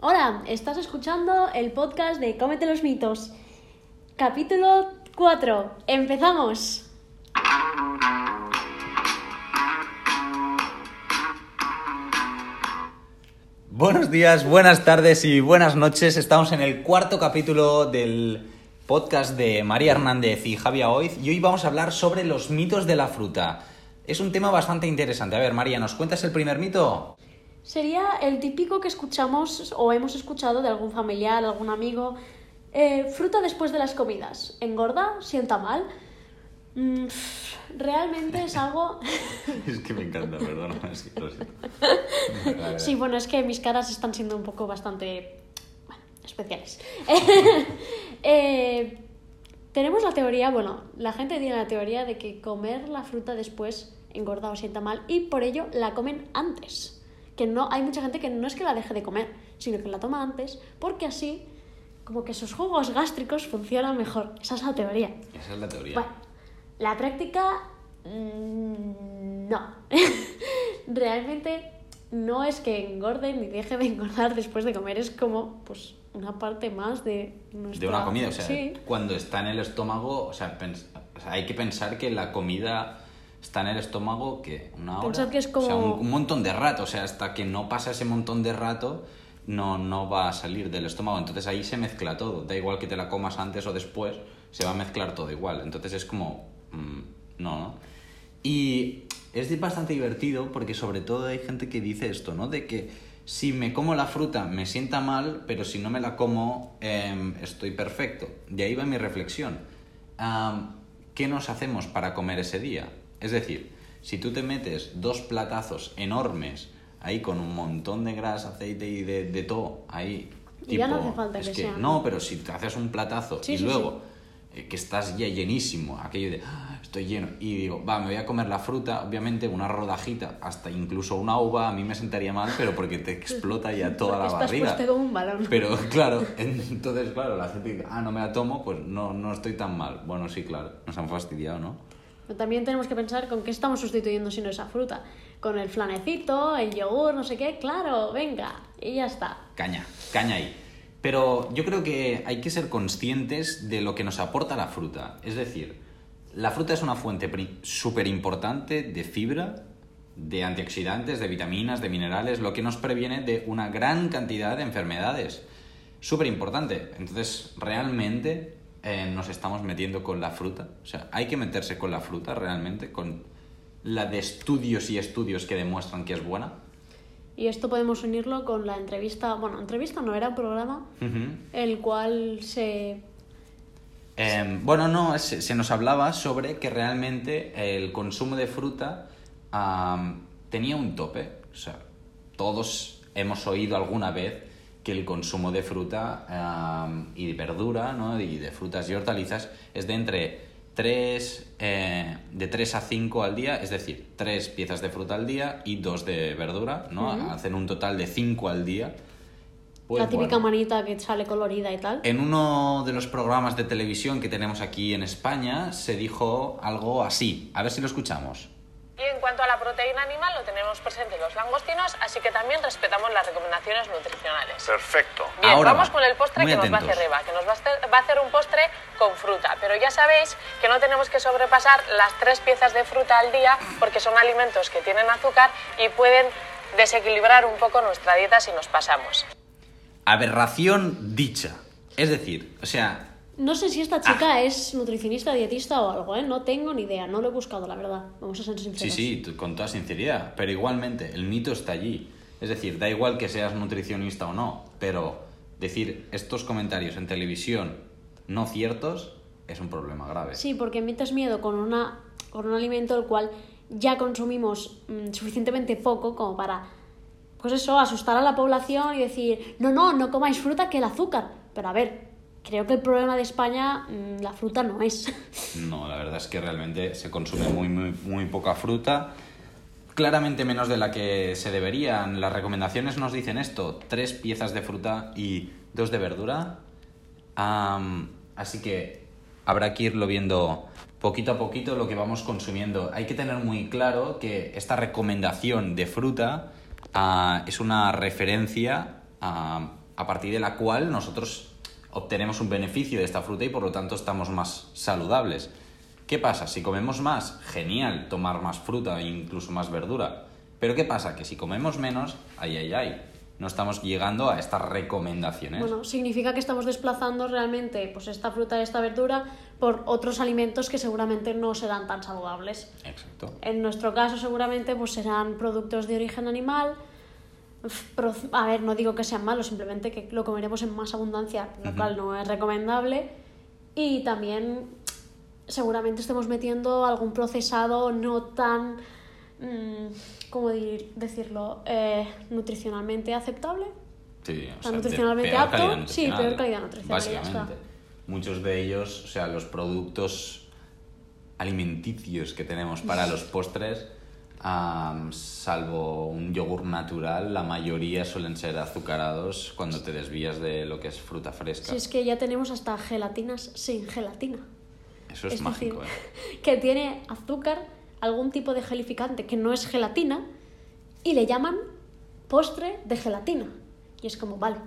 Hola, estás escuchando el podcast de Cómete los mitos. Capítulo 4. Empezamos. Buenos días, buenas tardes y buenas noches. Estamos en el cuarto capítulo del podcast de María Hernández y Javier Oiz y hoy vamos a hablar sobre los mitos de la fruta. Es un tema bastante interesante. A ver, María, ¿nos cuentas el primer mito? Sería el típico que escuchamos o hemos escuchado de algún familiar, algún amigo. Eh, fruta después de las comidas. ¿Engorda? ¿Sienta mal? Mm, realmente es algo... es que me encanta, perdón. Siento. Sí, bueno, es que mis caras están siendo un poco bastante bueno, especiales. Eh, tenemos la teoría, bueno, la gente tiene la teoría de que comer la fruta después engorda o sienta mal y por ello la comen antes. Que no, hay mucha gente que no es que la deje de comer, sino que la toma antes porque así como que sus jugos gástricos funcionan mejor. Esa es la teoría. Esa es la teoría. Bueno, la práctica mm, no. Realmente no es que engorde ni deje de engordar después de comer, es como pues una parte más de nuestra... De una comida, o sea, Sí. cuando está en el estómago, o sea, pens- o sea, hay que pensar que la comida está en el estómago que una hora. Pensad que es O sea, como- un, un montón de rato, o sea, hasta que no pasa ese montón de rato, no, no va a salir del estómago. Entonces ahí se mezcla todo. Da igual que te la comas antes o después, se va a mezclar todo igual. Entonces es como... mm, no, ¿no? Y es bastante divertido porque sobre todo hay gente que dice esto, ¿no? De que si me como la fruta me sienta mal, pero si no me la como em, estoy perfecto. De ahí va mi reflexión. Am, ¿Qué nos hacemos para comer ese día? Es decir, si tú te metes dos platazos enormes ahí con un montón de grasa, aceite y de, de todo, ahí... Y ya no hace falta es que sea, No, pero si te haces un platazo Sí, y sí, luego eh, que estás ya llenísimo, aquello de "Ah, estoy lleno, y digo, va, me voy a comer la fruta, obviamente una rodajita, hasta incluso una uva, a mí me sentaría mal, pero porque te explota ya toda la Estás barriga. puesto como un balón. Pero claro, entonces, claro, la gente dice, ah, no me la tomo, pues no, no estoy tan mal. Bueno, sí, claro, nos han fastidiado, ¿no? Pero también tenemos que pensar con qué estamos sustituyendo si no esa fruta. Con el flanecito, el yogur, no sé qué, claro, venga, y ya está. Caña, caña ahí. Pero yo creo que hay que ser conscientes de lo que nos aporta la fruta. Es decir, la fruta es una fuente súper importante de fibra, de antioxidantes, de vitaminas, de minerales, lo que nos previene de una gran cantidad de enfermedades. Súper importante. Entonces, realmente eh, nos estamos metiendo con la fruta. O sea, hay que meterse con la fruta realmente, con la de estudios y estudios que demuestran que es buena. Y esto podemos unirlo con la entrevista, bueno, entrevista no era un programa, el cual se... Eh, bueno, no, se, se nos hablaba sobre que realmente el consumo de fruta tenía un tope. O sea, todos hemos oído alguna vez que el consumo de fruta am, y de verdura, ¿no? y de frutas y hortalizas es de entre 3, de 3 a 5 al día, es decir, 3 piezas de fruta al día y 2 de verdura, ¿no? Hacen un total de 5 al día. Pues, la típica bueno. manita que sale colorida y tal. En uno de los programas de televisión que tenemos aquí en España se dijo algo así. A ver si lo escuchamos. En cuanto a la proteína animal, lo tenemos presente en los langostinos, así que también respetamos las recomendaciones nutricionales. Perfecto. Bien, Ahora vamos va. con el postre Muy que nos va a atentos. hacer Eva, que nos va a hacer, va a hacer un postre con fruta. Pero ya sabéis que no tenemos que sobrepasar las tres piezas de fruta al día porque son alimentos que tienen azúcar y pueden desequilibrar un poco nuestra dieta si nos pasamos. Aberración dicha. Es decir, o sea, No sé si esta chica es nutricionista, dietista o algo, ¿eh? No tengo ni idea, no lo he buscado, la verdad. Vamos a ser sinceros. sí, sí, con toda sinceridad, pero igualmente, el mito está allí. Es decir, da igual que seas nutricionista o no, pero decir estos comentarios en televisión no ciertos es un problema grave. Sí, porque metes miedo con, una, con un alimento el cual ya consumimos mm, suficientemente poco como para, pues eso, asustar a la población y decir, no, no, no comáis fruta que el azúcar. Pero a ver, creo que el problema de España mm, la fruta no es. No, la verdad es que realmente se consume muy, muy, poca fruta. Claramente menos de la que se deberían. Las recomendaciones nos dicen esto: tres piezas de fruta y dos de verdura. Así que habrá que irlo viendo poquito a poquito lo que vamos consumiendo. Hay que tener muy claro que esta recomendación de fruta ah, es una referencia a a partir de la cual nosotros obtenemos un beneficio de esta fruta y por lo tanto estamos más saludables. ¿Qué pasa? Si comemos más, genial tomar más fruta e incluso más verdura. Pero ¿qué pasa? Que si comemos menos, ay, ay, ay, no estamos llegando a estas recomendaciones. Bueno, significa que estamos desplazando realmente pues esta fruta y esta verdura por otros alimentos que seguramente no serán tan saludables. Exacto. En nuestro caso seguramente pues serán productos de origen animal. A ver, no digo que sean malos, simplemente que lo comeremos en más abundancia, lo cual no es recomendable. Y también seguramente estemos metiendo algún procesado no tan, mm, ¿cómo dir- decirlo?, Eh, nutricionalmente aceptable. Sí, o sea, nutricionalmente peor apto, sí, peor calidad nutricional, Básicamente. Muchos de ellos, o sea, los productos alimenticios que tenemos para los postres, salvo un yogur natural, la mayoría suelen ser azucarados cuando te desvías de lo que es fruta fresca. Si es que ya tenemos hasta gelatinas sin gelatina. Eso es, es mágico, decir, ¿eh? que tiene azúcar, algún tipo de gelificante que no es gelatina, y le llaman postre de gelatina. Y es como, vale,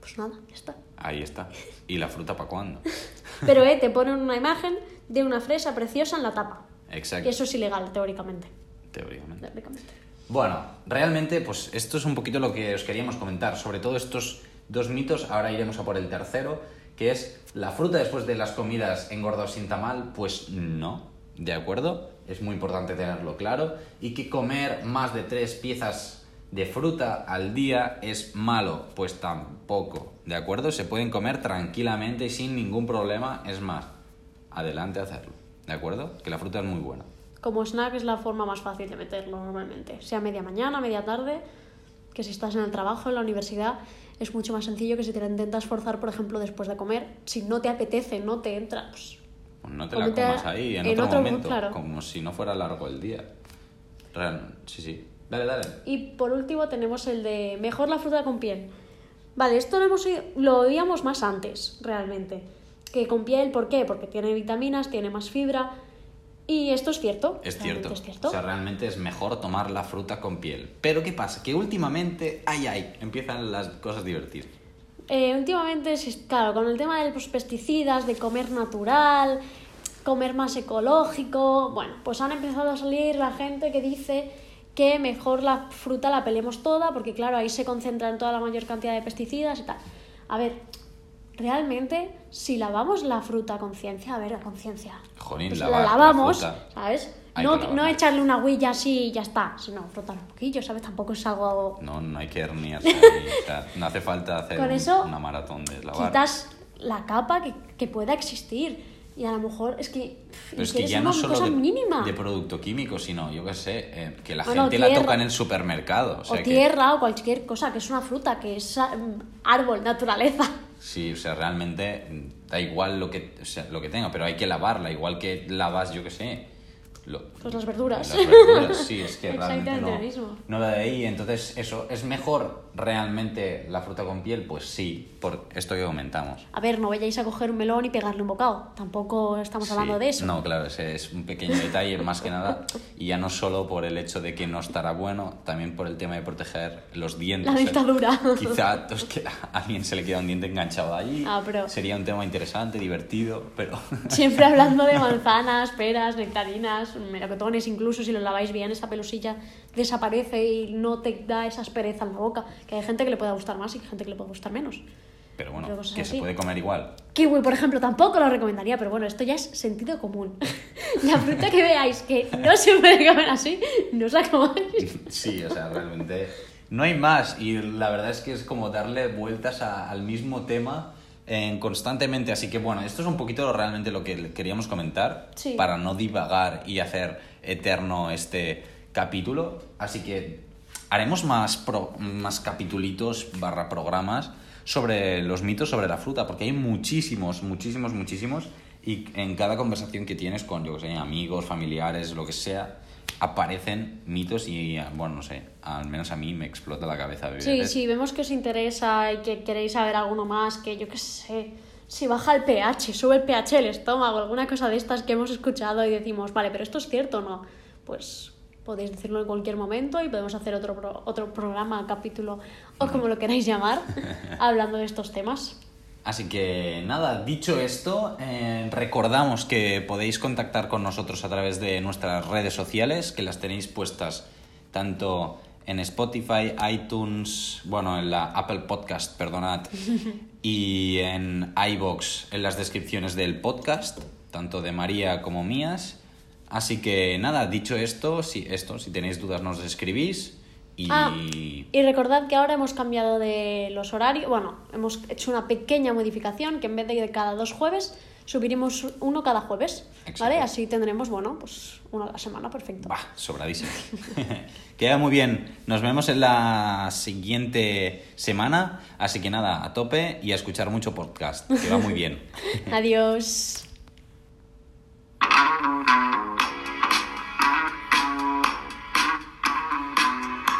pues nada, ya está. Ahí está. ¿Y la fruta para cuándo? Pero eh, te ponen una imagen de una fresa preciosa en la tapa. Exacto. Y eso es ilegal, teóricamente. Teóricamente. teóricamente. Bueno, realmente, pues esto es un poquito lo que os queríamos comentar. Sobre todo estos dos mitos, ahora iremos a por el tercero, que es la fruta después de las comidas engorda o sienta mal. Pues no, ¿de acuerdo? Es muy importante tenerlo claro. Y que comer más de tres piezas de fruta al día es malo. Pues tampoco, ¿de acuerdo? Se pueden comer tranquilamente y sin ningún problema. Es más, adelante a hacerlo, ¿de acuerdo? Que la fruta es muy buena. Como snack es la forma más fácil de meterlo normalmente. Sea media mañana, media tarde, que si estás en el trabajo, en la universidad, es mucho más sencillo que si te la intentas forzar, por ejemplo, después de comer. Si no te apetece, no te entra, pues Pues no te la comas ahí en, en otro, otro- momento, claro. como si no fuera largo el día. Real, sí, sí. Dale, dale. Y por último tenemos el de mejor la fruta con piel. Vale, esto lo, hemos, lo oíamos más antes, realmente. Que con piel, ¿por qué? Porque tiene vitaminas, tiene más fibra. Y esto es cierto. Es cierto. Es cierto. O sea, realmente es mejor tomar la fruta con piel. Pero ¿qué pasa? Que últimamente, ay, ay, empiezan las cosas divertidas. Eh, últimamente, sí, claro, con el tema de los pesticidas, de comer natural, comer más ecológico, bueno, pues han empezado a salir la gente que dice que mejor la fruta la pelemos toda, porque claro, ahí se concentran toda la mayor cantidad de pesticidas y tal. A ver, realmente, si lavamos la fruta a conciencia, a ver, a conciencia, pues la la lavamos, fruta. ¿sabes? Hay No, no echarle una huilla así y ya está, sino frotar un poquillo, ¿sabes? Tampoco es algo No, no hay que herniarse. O sea, no hace falta hacer Con eso, una maratón de lavar. quitas la capa que, que pueda existir. Y a lo mejor es que. Pero es que ya no solo de, mínima. de producto químico, sino, yo qué sé, eh, que la Bueno, gente la toca en el supermercado. O, O, sea que, tierra o cualquier cosa, que es una fruta, que es mm, árbol, naturaleza. Sí, o sea, realmente mm, da igual lo que, o sea, lo que tenga, pero hay que lavarla, igual que lavas, yo qué sé. Lo- Pues las verduras. Las verduras, sí, es que realmente no, lo mismo. no da de ahí. Entonces, eso, ¿es mejor realmente la fruta con piel? Pues sí, por esto que comentamos. A ver, no vayáis a coger un melón y pegarle un bocado. Tampoco estamos Sí. hablando de eso. No, claro, ese es un pequeño detalle más que nada. Y ya no solo por el hecho de que no estará bueno, también por el tema de proteger los dientes. La ¿eh? dentadura. Quizá pues, que a alguien se le queda un diente enganchado allí. Ah, pero- Sería un tema interesante, divertido, pero... Siempre hablando de manzanas, peras, nectarinas, melocotones, incluso si los laváis bien, esa pelusilla desaparece y no te da esa aspereza en la boca. Que hay gente que le pueda gustar más y hay gente que le puede gustar menos. Pero bueno, Pero que se así. puede comer igual. Kiwi, por ejemplo, tampoco lo recomendaría, pero bueno, esto ya es sentido común. La fruta que veáis que no se puede comer así, no os la comáis. Sí, o sea, realmente no hay más y la verdad es que es como darle vueltas a- al mismo tema eh, constantemente. Así que bueno, esto es un poquito realmente lo que queríamos comentar Sí. para no divagar y hacer eterno este capítulo. Así que haremos más, pro- más capitulitos barra programas sobre los mitos sobre la fruta, porque hay muchísimos, muchísimos, muchísimos. Y en cada conversación que tienes con, yo que sé, amigos, familiares, lo que sea, aparecen mitos y, bueno, no sé, al menos a mí me explota la cabeza. Sí, sí, vemos que os interesa y que queréis saber alguno más, que yo qué sé, si baja el pH, sube el pH del estómago, alguna cosa de estas que hemos escuchado y decimos, vale, pero esto es cierto o no, pues podéis decirlo en cualquier momento y podemos hacer otro, pro- otro programa, capítulo o como lo queráis llamar, hablando de estos temas. Así que nada, dicho esto, eh, recordamos que podéis contactar con nosotros a través de nuestras redes sociales, que las tenéis puestas tanto en Spotify, iTunes, bueno, en la Apple Podcast, perdonad, y en iBox en las descripciones del podcast, tanto de María como mías. Así que nada, dicho esto, si, esto, si tenéis dudas nos escribís y... Ah, y recordad que ahora hemos cambiado de los horarios, bueno, hemos hecho una pequeña modificación que en vez de cada dos jueves subiremos uno cada jueves, Exacto. ¿vale? Así tendremos, bueno, pues uno a la semana, perfecto. Bah, sobradísimo. Queda muy bien. Nos vemos en la siguiente semana. Así que nada, a tope y a escuchar mucho podcast, que va muy bien. Adiós.